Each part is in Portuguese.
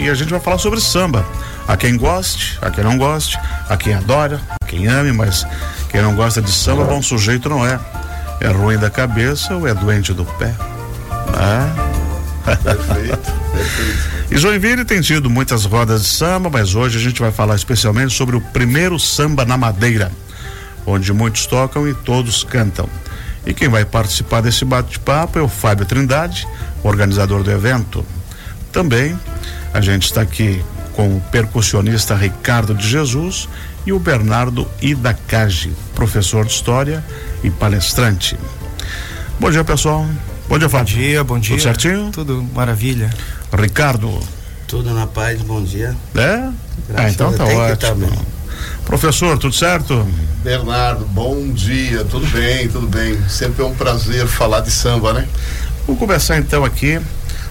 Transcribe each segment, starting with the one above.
e a gente vai falar sobre samba. A quem goste, a quem não goste, a quem adora, a quem ame, mas quem não gosta de samba, bom sujeito não é. É ruim da cabeça ou é doente do pé? Ah. Perfeito, perfeito. E Joinville tem tido muitas rodas de samba, mas hoje a gente vai falar especialmente sobre o primeiro samba na madeira, onde muitos tocam e todos cantam. E quem vai participar desse bate-papo é o Fábio Trindade, organizador do evento. Também a gente está aqui com o percussionista Ricardo de Jesus e o Bernardo Idacage, professor de história e palestrante. Bom dia, pessoal. Bom dia, Fábio. Bom dia, bom dia. Tudo certinho? Tudo maravilha. Ricardo. Tudo na paz, bom dia. É? ah, então tá ótimo. Tá Professor, tudo certo? Bernardo, bom dia, tudo bem, tudo bem. Sempre é um prazer falar de samba, né? Vamos começar então aqui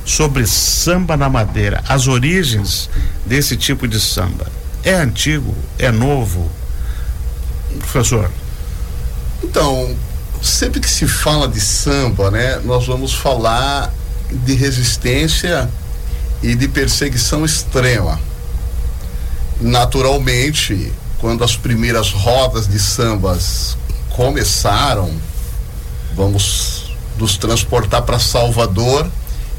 sobre samba na madeira, as origens desse tipo de samba. É antigo? É novo? Professor. Então, sempre que se fala de samba, né, nós vamos falar de resistência e de perseguição extrema. Naturalmente, quando as primeiras rodas de sambas começaram, vamos nos transportar para Salvador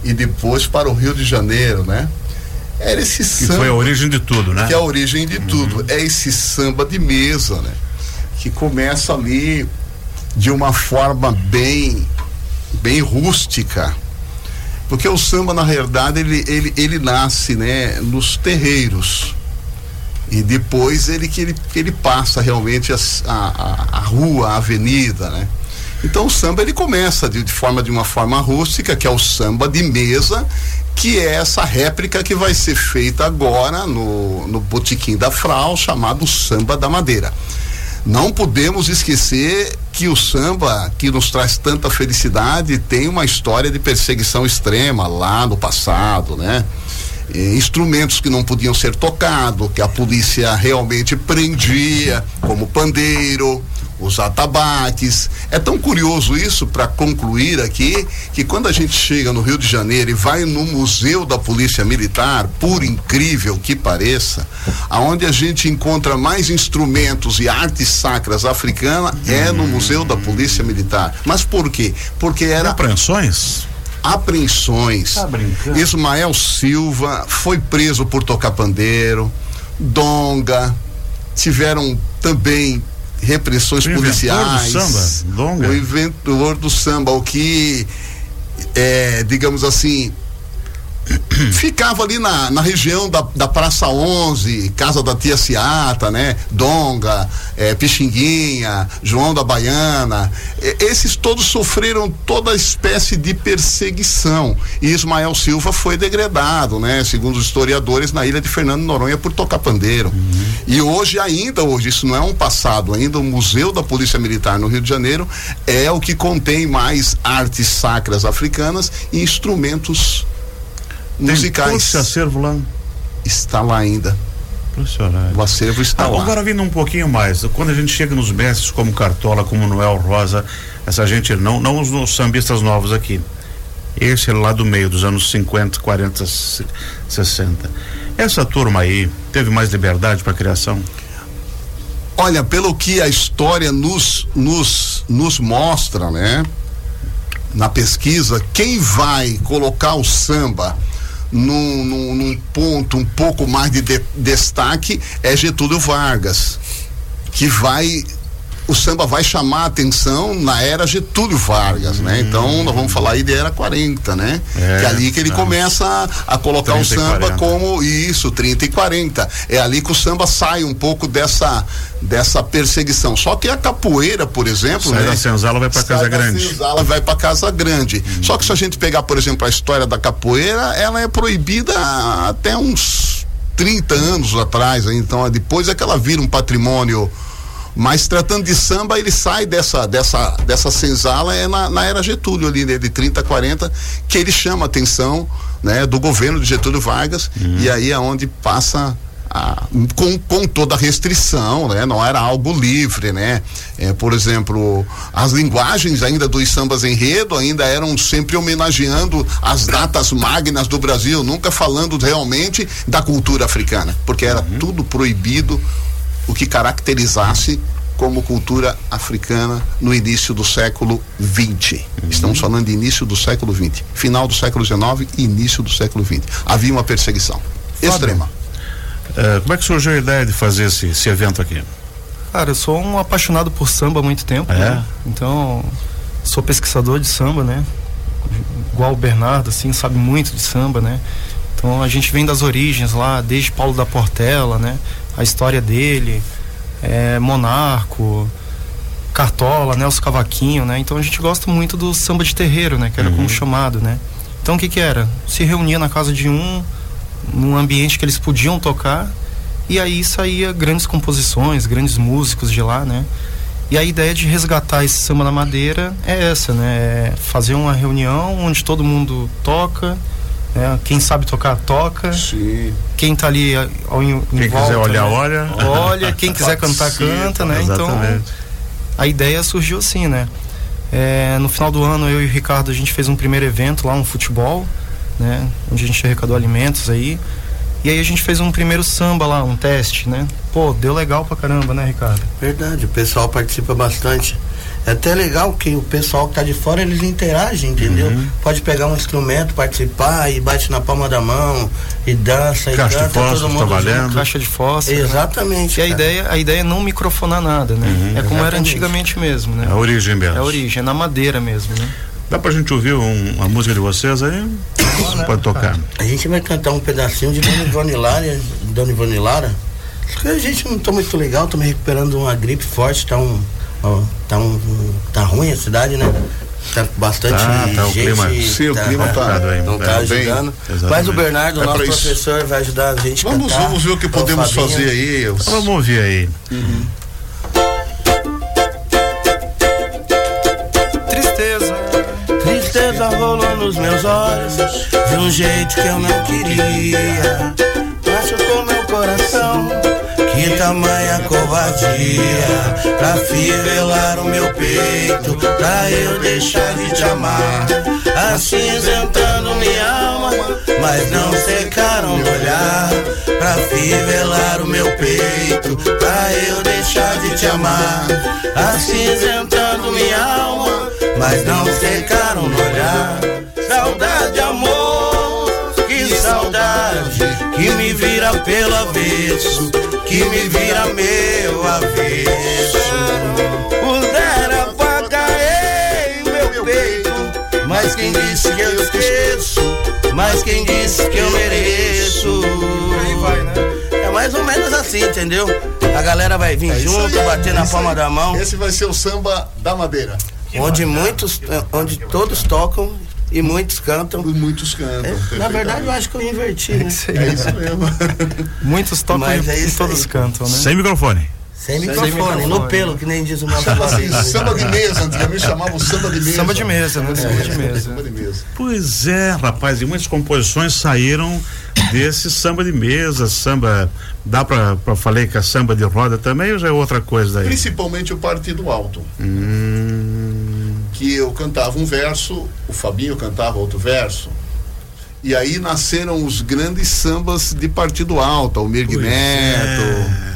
e depois para o Rio de Janeiro, né? Era esse samba. Que foi a origem de tudo, né? Que é a origem de uhum. tudo. É esse samba de mesa, né? Que começa ali de uma forma bem, bem rústica. Porque o samba, na realidade, ele, ele, ele nasce, né? Nos terreiros. E depois ele que ele, ele passa realmente a, a, a rua, a avenida, né? Então o samba ele começa de, de, forma de uma forma rústica, que é o samba de mesa, que é essa réplica que vai ser feita agora no, no Botequim da Frau, chamado Samba da Madeira. Não podemos esquecer que o samba, que nos traz tanta felicidade, tem uma história de perseguição extrema lá no passado, né? E instrumentos que não podiam ser tocados, que a polícia realmente prendia, como pandeiro, os atabaques. É tão curioso isso para concluir aqui que quando a gente chega no Rio de Janeiro e vai no Museu da Polícia Militar, por incrível que pareça, aonde a gente encontra mais instrumentos e artes sacras africanas é no Museu da Polícia Militar. Mas por quê? Porque era apreensões apreensões. Tá Ismael Silva foi preso por tocar pandeiro, Donga, tiveram também repressões o policiais. Do samba, Donga. O inventor do samba, o que é, digamos assim, ficava ali na, na região da, da Praça 11, casa da tia Ciata, né? Donga, é, Pixinguinha, João da Baiana. É, esses todos sofreram toda espécie de perseguição. E Ismael Silva foi degradado, né? Segundo os historiadores, na ilha de Fernando Noronha por tocar pandeiro. Uhum. E hoje, ainda hoje, isso não é um passado, ainda o Museu da Polícia Militar no Rio de Janeiro é o que contém mais artes sacras africanas e instrumentos musicais. Esse acervo lá? Está lá ainda. O acervo está ah, lá. Agora vindo um pouquinho mais, quando a gente chega nos mestres como Cartola, como Noel Rosa, essa gente, não, não os, os sambistas novos aqui. Esse é lá do meio, dos anos 50, 40, 60. Essa turma aí teve mais liberdade para criação? Olha, pelo que a história nos, nos, nos mostra, né? Na pesquisa, quem vai colocar o samba num, num, num ponto um pouco mais de, de destaque é Getúlio Vargas, que vai o samba vai chamar a atenção na era Getúlio Vargas, hum. né? Então nós vamos falar aí de era 40, né? É, que é ali que ele começa a, a colocar o samba como isso, 30 e 40. É ali que o samba sai um pouco dessa dessa perseguição. Só que a capoeira, por exemplo, sai né? da senzala vai para casa grande. Senzala vai para casa grande. Hum. Só que se a gente pegar, por exemplo, a história da capoeira, ela é proibida até uns 30 anos atrás, então depois é que ela vira um patrimônio mas tratando de samba, ele sai dessa dessa dessa senzala é na, na era Getúlio ali, né, de 30 a 40, que ele chama a atenção, né, do governo de Getúlio Vargas, uhum. e aí é onde passa a, com, com toda a restrição, né? Não era algo livre, né? É, por exemplo, as linguagens ainda dos sambas enredo ainda eram sempre homenageando as datas magnas do Brasil, nunca falando realmente da cultura africana, porque era uhum. tudo proibido o que caracterizasse como cultura africana no início do século XX. Uhum. Estamos falando de início do século XX, final do século XIX e início do século XX. Havia uma perseguição Fábio, extrema. Uh, como é que surgiu a ideia de fazer esse, esse evento aqui? Cara, eu sou um apaixonado por samba há muito tempo. É? Né? Então, sou pesquisador de samba, né? Igual o Bernardo, assim, sabe muito de samba, né? Então a gente vem das origens lá, desde Paulo da Portela, né? A história dele, é, Monarco, Cartola, Nelson Cavaquinho, né? Então a gente gosta muito do samba de terreiro, né? Que era uhum. como chamado, né? Então o que que era? Se reunia na casa de um, num ambiente que eles podiam tocar, e aí saía grandes composições, grandes músicos de lá, né? E a ideia de resgatar esse samba na madeira é essa, né? É fazer uma reunião onde todo mundo toca, né? quem sabe tocar, toca. Sim. Quem está ali ao, em, quem volta, quiser olhar, né? olha. Olha, quem quiser cantar, canta, né? Então, exatamente. Então, a ideia surgiu assim, né? É, no final do ano, eu e o Ricardo, a gente fez um primeiro evento lá, um futebol, né? Onde a gente arrecadou alimentos aí. E aí a gente fez um primeiro samba lá, um teste, né? Pô, deu legal pra caramba, né, Ricardo? Verdade, o pessoal participa bastante. É até legal que o pessoal que tá de fora, eles interagem, entendeu? Uhum. Pode pegar um instrumento, participar e bate na palma da mão e dança Caixa e canta, de fósforo, todo mundo trabalhando. Junto. Caixa de fósforo. Né? Exatamente. Né? E a ideia, a ideia é não microfonar nada, né? Uhum. É como Exatamente. era antigamente mesmo, né? É a origem mesmo. É a origem, é na madeira mesmo, né? Dá pra gente ouvir um, uma música de vocês aí? Pode tocar. A gente vai cantar um pedacinho de Dona Ivone Lara, Dona Ivone Lara. A gente não tá muito legal, tô me recuperando de uma gripe forte, tá um, ó, tá um, tá ruim a cidade, né? Tá bastante tá, tá, gente. O clima, sim, o clima tá, tá, não tá ajudando. Bem, Mas o Bernardo, é nosso professor, vai ajudar a gente vamos, cantar. Vamos ver o que podemos fazer aí. Vamos ouvir aí. Uhum. tristeza rolou nos meus olhos de um jeito que eu não queria. Machucou meu coração. Que tamanha covardia pra fivelar o meu peito, pra eu deixar de te amar. Acinzentando minha alma, mas não secaram no olhar. Pra fivelar o meu peito, pra eu deixar de te amar. Acinzentando minha alma mas não secaram no olhar. Saudade, amor, que saudade, que me vira pelo avesso, que me vira meu avesso. Puder apagar em meu peito, mas quem disse que eu esqueço, mas quem disse que eu mereço. Aí vai, né? É mais ou menos assim, entendeu? A galera vai vir é junto, aí, bater é na palma aí. da mão. Esse vai ser o samba da madeira onde muitos, eh, onde todos tocam e muitos cantam. E muitos cantam. É, na verdade, eu acho que eu inverti, né? É isso, é isso mesmo. muitos tocam Mas e, é e todos aí. cantam, né? Sem microfone. Sem microfone, Sem microfone, no pelo, que nem diz o meu Samba, assim, samba de mesa, antigamente chamava o samba de mesa. Samba de mesa, né? É, samba, de mesa. samba de mesa. Pois é, rapaz, e muitas composições saíram desse samba de mesa, samba. Dá pra, pra falei que a samba de roda também ou já é outra coisa daí? Principalmente o partido alto. Hum. Que eu cantava um verso, o Fabinho cantava outro verso. E aí nasceram os grandes sambas de partido alto, o Neto. É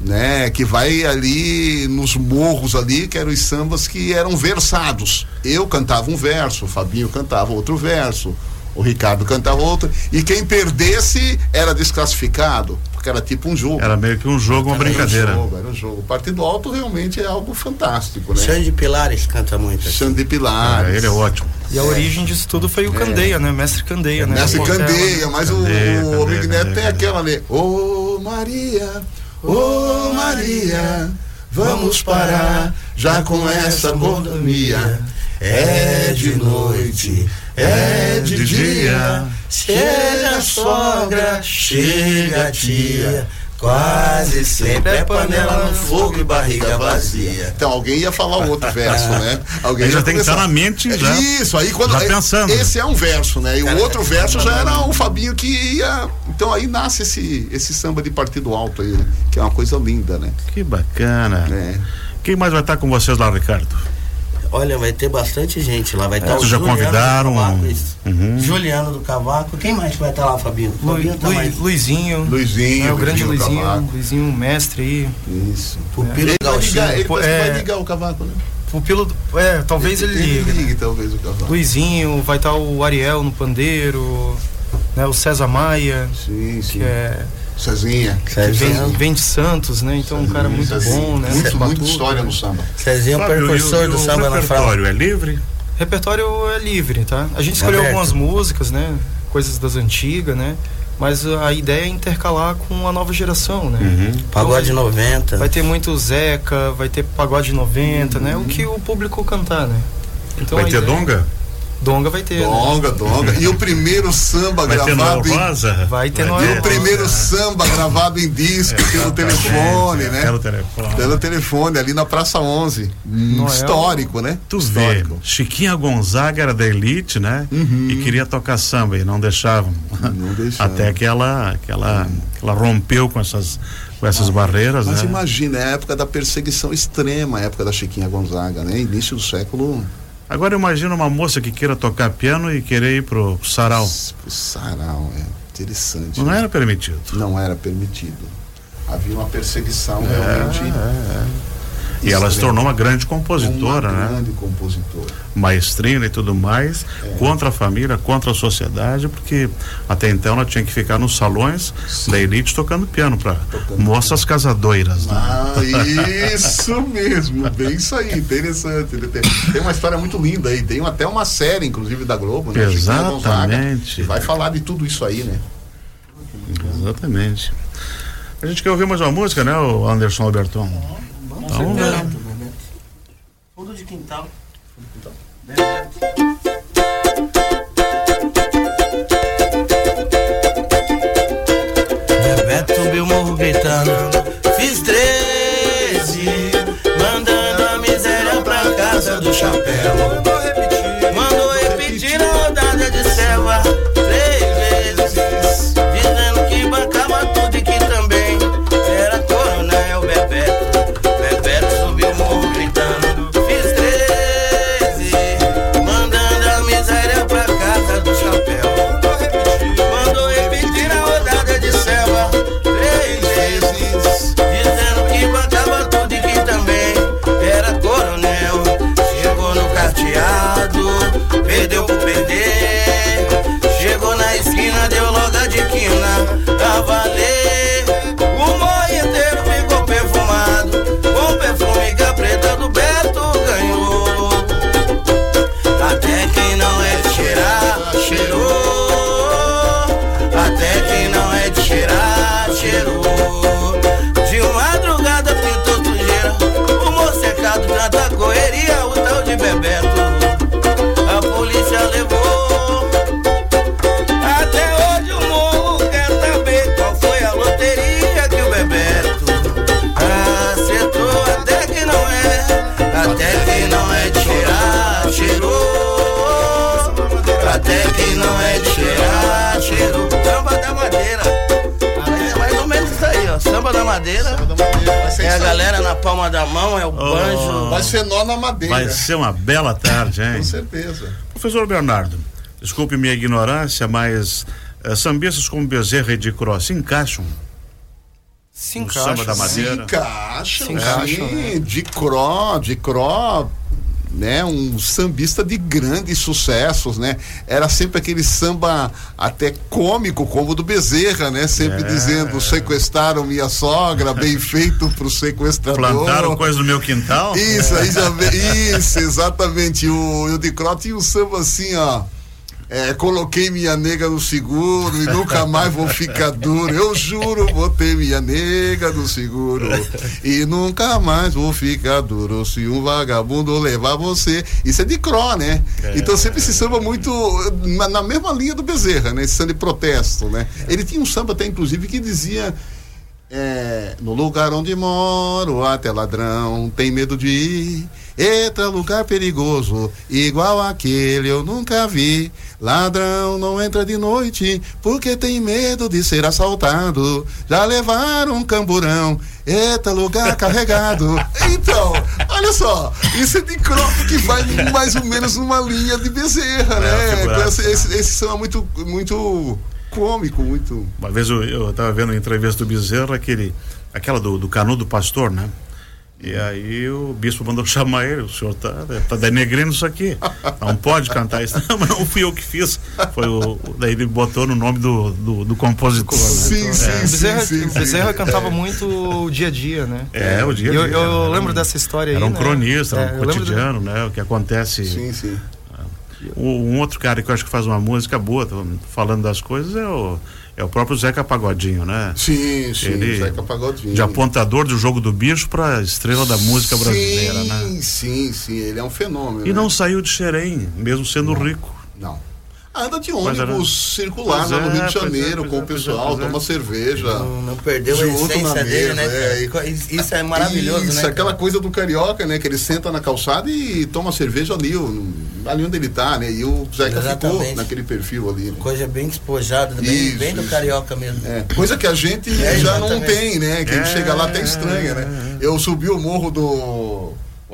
né? Que vai ali nos morros ali, que eram os sambas que eram versados. Eu cantava um verso, o Fabinho cantava outro verso, o Ricardo cantava outro, e quem perdesse era desclassificado, porque era tipo um jogo. Era meio que um jogo, uma brincadeira. Era um jogo, era um jogo. O Partido Alto realmente é algo fantástico, né? Xande Pilares canta muito. Assim. Xande Pilares. É, ele é ótimo. E a é. origem disso tudo foi o é. Candeia, né? Mestre Candeia, né? Mestre Candeia, mas Candeia, o, o Migneto tem aquela ali. Ô oh, Maria, Ô oh, Maria, vamos parar já com essa mordomia. É de noite, é de dia. Chega sogra, chega tia. Quase sempre é panela no fogo e barriga vazia. Então alguém ia falar o outro verso, né? Alguém Aí já tem que estar na mente já. Isso, aí quando. Já é- pensando. Esse é um verso, né? E o outro é- verso já era o Fabinho que ia. Então aí nasce esse, esse samba de partido alto aí, né? Que é uma coisa linda, né? Que bacana. É. Quem mais vai estar com vocês lá, Ricardo? Olha, vai ter bastante gente lá. Vai estar o vocês já Juliano convidaram? do Cavaco. Uhum. Juliano do Cavaco. Quem mais vai estar lá, Fabinho? Lu, Fabinho tá Lu- mais. Luizinho. Luizinho, É, o grande Luizinho Luizinho. Luizinho, mestre aí. Isso. Pupilo Ele vai ligar, ele é- vai ligar o cavaco, né? Pupilo. do- É, talvez ele, ligue. né? ligue, talvez o cavaco. Luizinho, vai estar o Ariel no pandeiro, né, o César Maia, Sim, sim. que é Cezinha. que Cezinha. vem, vem de Santos, né? Então um cara muito Cezinha. bom, né? Muito, Batuta. muita história no samba. Cezinho é o Fábio, precursor do o samba na fralda. repertório é livre? Repertório é livre, tá? A gente escolheu Aberto. algumas músicas, né? Coisas das antigas, né? Mas a ideia é intercalar com a nova geração, né? Uhum. Pagode 90. Vai ter muito Zeca, vai ter pagode 90, né? O que o público cantar, né? Então Vai ter ideia- donga? Donga vai ter. né? Donga, donga. E o primeiro samba Vai ter gravado em. Rosa? Vai ter E Noel o primeiro samba gravado em disco pelo telefone, né? Pelo telefone. Pelo telefone, ali na Praça 11. Hum, Noel. Histórico, né? Tu vê, Histórico. Chiquinha Gonzaga era da elite, né? E queria tocar samba e não deixavam. Não deixavam. Até que ela, que ela, que ela rompeu com essas, com essas barreiras, Mas né? imagina, é a época da perseguição extrema, a época da Chiquinha Gonzaga, né? Início do século. Agora imagina uma moça que queira tocar piano e querer ir pro sarau. O sarau, é interessante. Não né? era permitido. Não era permitido. Havia uma perseguição realmente. E ela se tornou uma grande compositora, uma né? grande compositora. Maestrina e tudo mais, É. contra a família, contra a sociedade, porque até então ela tinha que ficar nos salões da elite tocando piano para moças casadoiras, né? Ah, isso mesmo, bem isso aí, interessante. Ele Tem, tem uma história muito linda aí, tem até uma série, inclusive, da Globo, né? Chiquinha Gonzaga, Exatamente. que vai falar de tudo isso aí, né? Exatamente. A gente quer ouvir mais uma música, né, o Anderson Alberton? Vamos ver. Fundo de quintal. Bebeto subiu o morro gritando. Fiz 13 Mandando a miséria pra casa do chapéu madeira. Ser É a galera na palma da mão, é o banjo. Vai ser nó na madeira. Vai ser uma bela tarde, hein? Com certeza. Professor Bernardo, desculpe minha ignorância, mas eh, sambistas como Bezerra e de Cross se encaixam Se no encaixa. samba da madeira? Encaixam, Se encaixam, sim. né? De Cro, de Cro, né? Um sambista de grandes sucessos, né? Era sempre aquele samba até cômico, como o do Bezerra, né? Sempre É. dizendo, sequestraram minha sogra, bem feito pro sequestrador. Plantaram coisa no meu quintal? Isso, aí já vê. Isso, exatamente. O, o de Cro tinha um samba assim, ó. É, coloquei minha nega no seguro e nunca mais vou ficar duro. Eu juro, botei minha nega no seguro e nunca mais vou ficar duro se um vagabundo levar você. Isso é de Cro, né? Então sempre esse samba muito na, na mesma linha do Bezerra, né? Esse samba de protesto, né? Ele tinha um samba até inclusive que dizia É, no lugar onde moro, até ladrão tem medo de ir. Eita, lugar perigoso, igual aquele eu nunca vi. Ladrão não entra de noite, porque tem medo de ser assaltado. Já levaram um camburão, eita, lugar carregado. Então, olha só, isso é de croco que vai mais ou menos numa linha de bezerra, É, né? Esse, figuraça. esse, esse som é muito, muito cômico, muito. Uma vez eu, eu tava vendo a entrevista do Bezerra, aquele, aquela do, do canudo pastor, né? E aí o bispo mandou chamar ele, o senhor tá, tá denegrindo isso aqui. Não pode cantar isso. Não, mas não fui eu que fiz. Foi o. Daí ele botou no nome do, do, do compositor. né? Sim, sim, O Bezerra, sim, sim, Bezerra sim. cantava muito o dia a dia, né? É, o dia a Eu, dia, eu né? lembro dessa história aí. Era um né? cronista, É, um eu cotidiano, né? O que acontece. Sim, sim. Um, um outro cara que eu acho que faz uma música boa, falando das coisas, é o, é o próprio Zeca Pagodinho, né? Sim, sim, Ele- Zeca Pagodinho. De apontador do jogo do bicho para estrela da música brasileira, sim, né? Sim, sim, ele é um fenômeno. E né? não saiu de Xerém, mesmo sendo rico. Não. Anda de Mas era- ônibus circular lá no é, Rio de é, Janeiro com é, o pessoal, toma cerveja. Não, não perdeu a essência dele, né? é? Isso- Isso é maravilhoso, Isso, né? aquela cara? coisa do carioca, né? Que ele senta na calçada e toma cerveja ali, o- ali onde ele tá, né? E o Zeca ficou naquele perfil ali. né? Coisa bem despojada, bem, Isso, bem do isso. carioca mesmo. É, coisa que a gente É, já não tem, né? Que a gente É, chega lá até é, estranha, né? Eu subi o morro do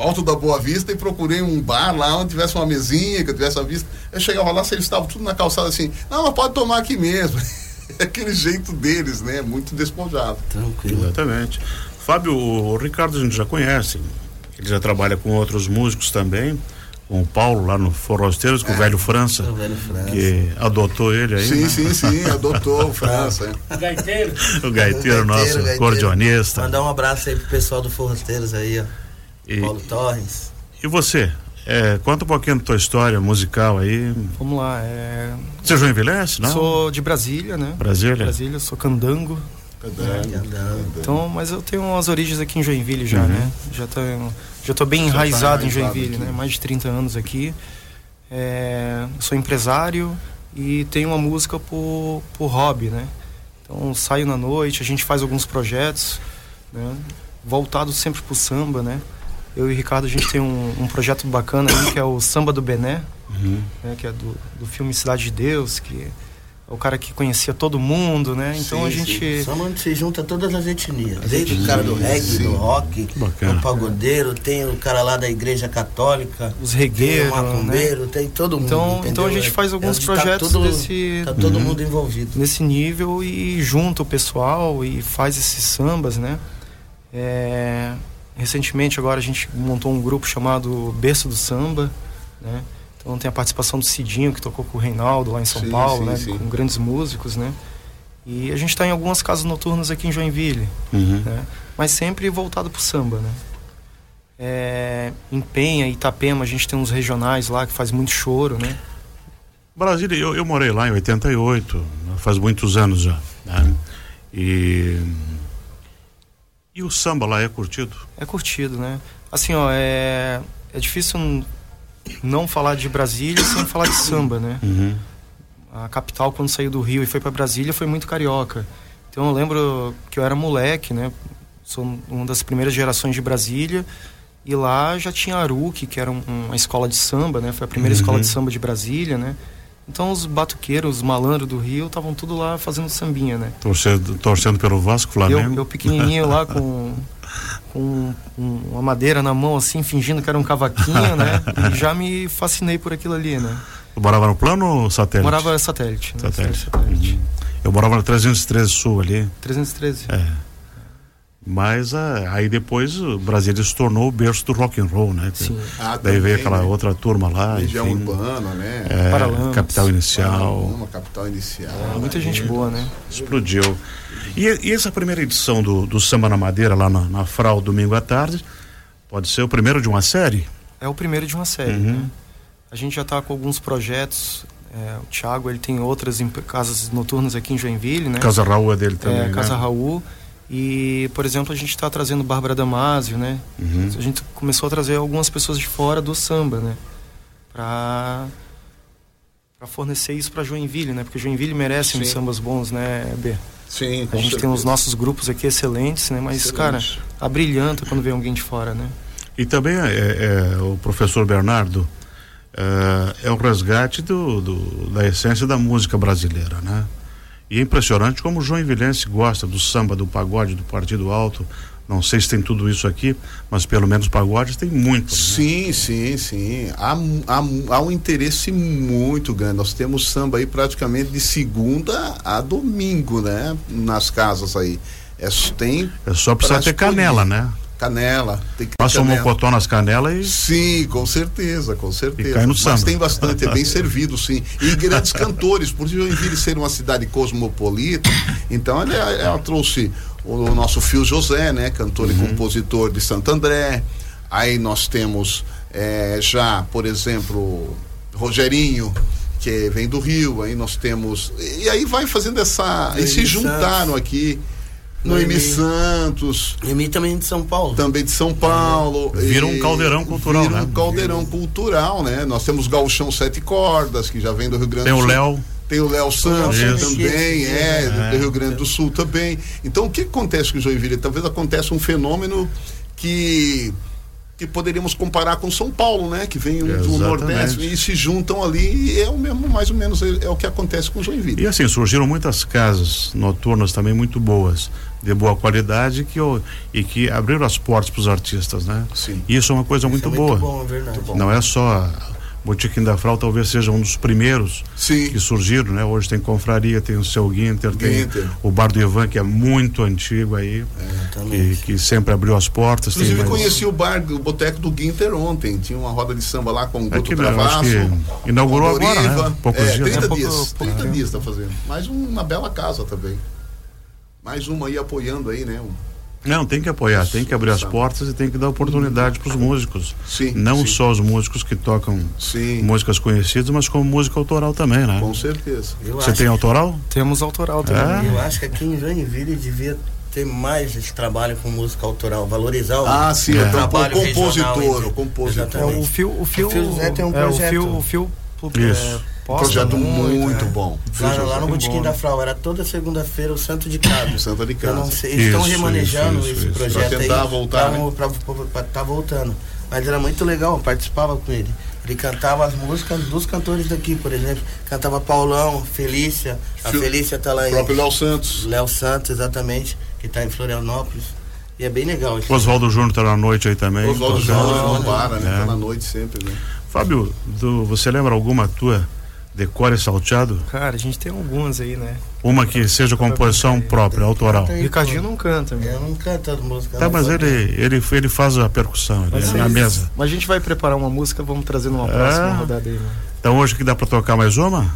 Alto da Boa Vista e procurei um bar lá onde tivesse uma mesinha, que eu tivesse a vista. Eu chegava lá, se eles estavam tudo na calçada assim, não, mas pode tomar aqui mesmo. É aquele jeito deles, né? Muito despojado. Tranquilo. Exatamente. Fábio, o Ricardo a gente já conhece. Ele já trabalha com outros músicos também. Com o Paulo lá no Forrosteiros, com o velho França, O velho França. que adotou ele aí. Sim, né? sim, sim, adotou o França. é. Gaiteiro. O gaiteiro nosso, gaiteiro. cordionista. Mandar um abraço aí pro pessoal do Forrosteiros aí, ó. E, Paulo Torres. e você? É, conta um pouquinho da tua história musical aí. Vamos lá. É... Você joinvilense, não? Sou de Brasília, né? Brasília? Brasília, sou candango. Andando. Então, mas eu tenho umas origens aqui em Joinville já, Uhum. né? Já tô, já tô bem Já tá enraizado em enraizado Joinville, aqui. né? Mais de 30 anos aqui. É, sou empresário e tenho uma música por, por hobby, né? Então saio na noite, a gente faz alguns projetos, né? Voltado sempre pro samba, né? Eu e o Ricardo, a gente tem um, um projeto bacana aí, que é o Samba do Bené, Uhum. né? Que é do, do filme Cidade de Deus, que é o cara que conhecia todo mundo, né? Então Sim, a gente... Só onde se junta todas as etnias. Desde o cara do reggae, sim. do rock, Bacana. do pagodeiro, tem o cara lá da igreja católica, Os tem o regueiros, né? macumbeiro, tem todo mundo. Então- entendeu? então a gente faz É- alguns é- projetos tá tudo, desse- Tá todo Uhum. mundo envolvido. nesse nível e junta o pessoal e faz esses sambas, né? É, recentemente agora a gente montou um grupo chamado Berço do Samba, né? Então tem a participação do Cidinho que tocou com o Reinaldo lá em São Sim, Paulo, sim, né? sim. Com grandes músicos, né? E a gente está em algumas casas noturnas aqui em Joinville, Uhum. né? Mas sempre voltado pro samba, né? É, em Penha, Itapema, a gente tem uns regionais lá que faz muito choro, né? Brasília, eu, eu morei lá em 88, faz muitos anos já. né? E. E o samba lá é curtido? É curtido, né? Assim, ó, é, é difícil não falar de Brasília sem falar de samba, né? Uhum. A capital, quando saiu do Rio e foi para Brasília, foi muito carioca. Então eu lembro que eu era moleque, né? Sou uma das primeiras gerações de Brasília. E lá já tinha a Aruque, que era um- uma escola de samba, né? Foi a primeira Uhum. escola de samba de Brasília, né? Então os batuqueiros, os malandros do Rio, estavam tudo lá fazendo sambinha, né? Torcendo, torcendo pelo Vasco, Flamengo. Eu, eu pequenininho lá com, com um- uma madeira na mão, assim, fingindo que era um cavaquinho, né? E já me fascinei por aquilo ali, né? Eu morava no plano ou satélite? Morava satélite. Né? Satélite. satélite. Uhum. Eu morava na 313 Sul ali. 313. É. Mas ah, aí depois o Brasília se tornou o berço do rock and roll, né? Sim. Ah, Daí veio aquela né? outra turma lá, Região enfim, urbana, né? é, Paralamas. capital inicial, Uma capital inicial. Muita gente boa, né? explodiu. E, e essa primeira edição do, do Samba na Madeira lá na, na Frau domingo à tarde pode ser o primeiro de uma série? É o primeiro de uma série, Uhum. né? A gente já está com alguns projetos. é, o Thiago, ele tem outras em- casas noturnas aqui em Joinville, né? Casa Raul é dele também, é, né? Casa Raul. E, por exemplo, a gente está trazendo Bárbara Damasio, né? Uhum. A gente começou a trazer algumas pessoas de fora do samba, né? Pra, pra fornecer isso pra Joinville, né? Porque Joinville merece uns Sim. sambas bons, né, B? Sim, A gente tem os nossos grupos aqui excelentes, né? Mas, Excelente. cara, abrilhanta quando vem alguém de fora, né? E também é, é, o professor Bernardo é, é o resgate do, do, da essência da música brasileira, né? E é impressionante como o João Vilense gosta do samba, do pagode, do partido alto. Não sei se tem tudo isso aqui, mas pelo menos pagodes tem muito. Né? Sim, sim, sim. Há, há, há, um interesse muito grande. Nós temos samba aí praticamente de segunda a domingo, né? Nas casas aí. É, tem é só precisar ter canela, né? Canela. Tem que Passa um mocotó nas canelas e. Sim, com certeza, com certeza. E cai no samba. Mas tem bastante, é bem servido, sim. E grandes cantores, por Joinville ser uma cidade cosmopolita, então ela, ela trouxe o nosso Fio José, né? Cantor uhum. e compositor de Santo André. Aí nós temos é, já, por exemplo, Rogerinho, que vem do Rio, aí nós temos. E aí vai fazendo essa. E se juntaram aqui Noemi Santos. Noemi também de São Paulo. Também de São Paulo. Vira um caldeirão cultural, vira né? um caldeirão cultural, né? Nós temos Galchão Sete Cordas, que já vem do Rio Grande do Sul. Tem o Léo. Tem o Léo Santos Isso. também, é, é, do Rio Grande do Sul também. Então, o que acontece com o Joinville? Talvez aconteça um fenômeno que que poderíamos comparar com São Paulo, né? Que vem um do Nordeste e se juntam ali e é o mesmo, mais ou menos, é, é o que acontece com Joinville. E assim, surgiram muitas casas noturnas também muito boas, de boa qualidade que, e que abriram as portas para os artistas, né? Sim. Isso é uma coisa muito, é boa. Muito bom, é verdade. Não é só Botiquim da Frau talvez seja um dos primeiros Sim. que surgiram, né? Hoje tem Confraria, tem o seu Guinter, tem o Bar do Ivan, que é muito antigo aí, é, que, que, sempre abriu as portas. Inclusive mais... conheci o bar, o boteco do Guinter ontem, tinha uma roda de samba lá com o Guto Travasso. Inaugurou agora, né? Poucos é, dias. 30 né? dias, pouco, 30 dias está fazendo. Mais uma bela casa também. Mais uma aí apoiando aí, né? Não, tem que apoiar, tem que abrir as portas e tem que dar oportunidade para os músicos. Sim. Não sim. só os músicos que tocam sim. músicas conhecidas, mas como música autoral também, né? Com certeza. Eu Você tem autoral? Temos autoral também. É? Eu acho que aqui em Joinville devia ter mais esse trabalho com música autoral, valorizar o, ah, sim, o é. trabalho o compositor, o compositor. É, o Fio, o Fio, o Fio José tem um projeto. É, o Fio, o Fio, Isso. Um projeto muito, muito né? bom. Lá, lá no Botequim da Frau, era toda segunda-feira o Santo de Casa. Santo de Casa. Sei, eles estão remanejando isso, esse isso. projeto pra tentar aí. voltar. Pra, né? pra, pra, tá voltando. Mas era muito legal, eu participava com ele. Ele cantava as músicas dos cantores daqui, por exemplo. Cantava Paulão, Felícia. A Fil Felícia tá lá em. O próprio Léo Santos. Léo Santos, exatamente. Que tá em Florianópolis. E é bem legal. Oswaldo Júnior tá na noite aí também. Oswaldo Júnior não para, né? É. Tá na noite sempre, né? Fábio, do, você lembra alguma tua Decore salteado? Cara, a gente tem algumas aí, né? Uma que seja composição própria, autoral. O Ricardinho não canta, meu. Eu não canto as músicas. Tá, mas ele, ele, ele faz a percussão ele, na mesa. Mas a gente vai preparar uma música, vamos trazer numa é. próxima rodada aí, mano. Então hoje que dá pra tocar mais uma?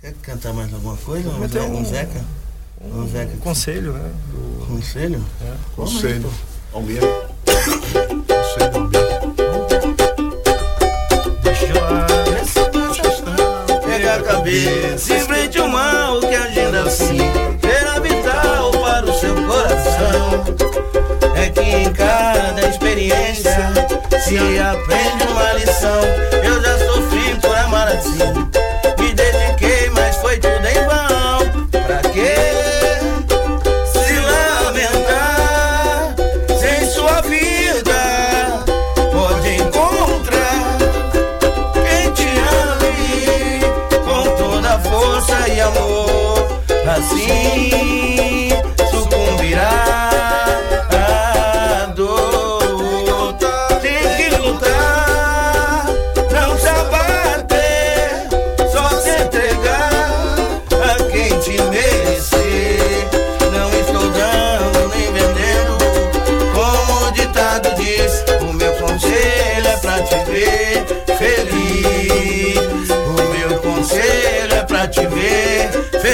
Quer cantar mais alguma coisa? Vamos ter um, um Zeca? Um, um Zeca. conselho, né? Do... Conselho? É. Conselho. Almeida. Conselho Almeida. A cabeça Enfrente o mal que agenda assim Será vital para o seu coração. É que em cada experiência Se aprende uma lição. Eu já sofri por amar assim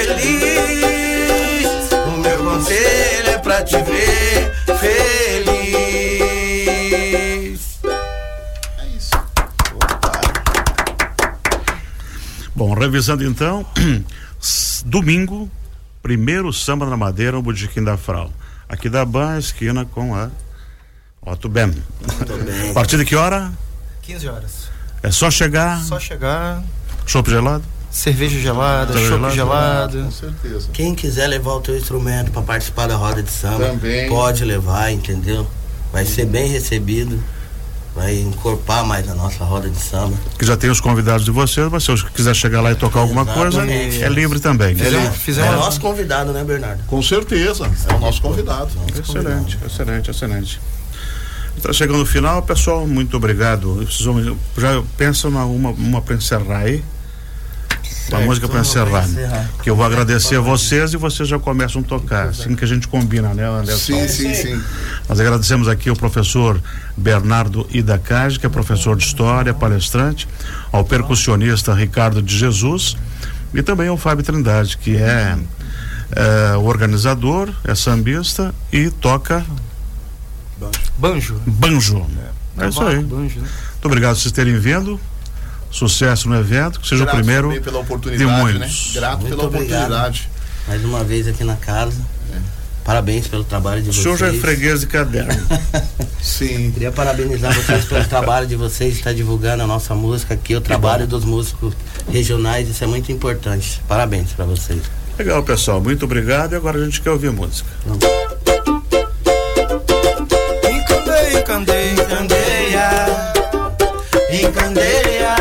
feliz. O meu conselho é pra te ver feliz. É isso. Opa. Bom, revisando então, domingo, primeiro samba na madeira, no Bodequim da Frau. Aqui da Ban, esquina com a Otto Ben. A partir de que hora? 15 horas. É só chegar, Só chegar, chopp gelado? Cerveja gelada, chopp gelado. Com certeza. Quem quiser levar o teu instrumento para participar da roda de samba, Também. pode levar, entendeu? Vai ser bem recebido. Vai encorpar mais a nossa roda de samba. Que já tem os convidados de vocês, mas se eu quiser chegar lá e tocar alguma coisa, Exatamente. é livre também. Fizemos- É fizemos- o nosso convidado, né, Bernardo? Com certeza. É o nosso convidado. Excelente, excelente, excelente. Está chegando o final, pessoal, muito obrigado. Vocês vão- já pensa uma, uma, uma para encerrar aí. Uma música para uma pra encerrar. encerrar. Que eu vou agradecer a vocês e vocês já começam a tocar. Assim que a gente combina, né, Anderson? Sim, sim, sim. Nós agradecemos aqui ao professor Bernardo Idacage, que é professor de História, palestrante, ao percussionista Ricardo de Jesus e também ao Fábio Trindade, que é, é, o organizador, é sambista e toca Banjo. banjo. É isso aí. Muito Banjo, né? obrigado por vocês terem vindo. Sucesso no evento, que seja Grato o primeiro pela de oportunidade, né? muitos. Grato Muito pela obrigado. oportunidade. Mais uma vez aqui na casa. Parabéns pelo trabalho de O vocês. senhor já é freguês de caderno. Sim. Queria parabenizar vocês pelo trabalho de vocês, estar divulgando a nossa música aqui, o trabalho dos músicos regionais, isso é muito importante. Parabéns para vocês. Legal, pessoal. Muito obrigado. E agora a gente quer ouvir música. Encandei, encandei, Encandeia, encandeia,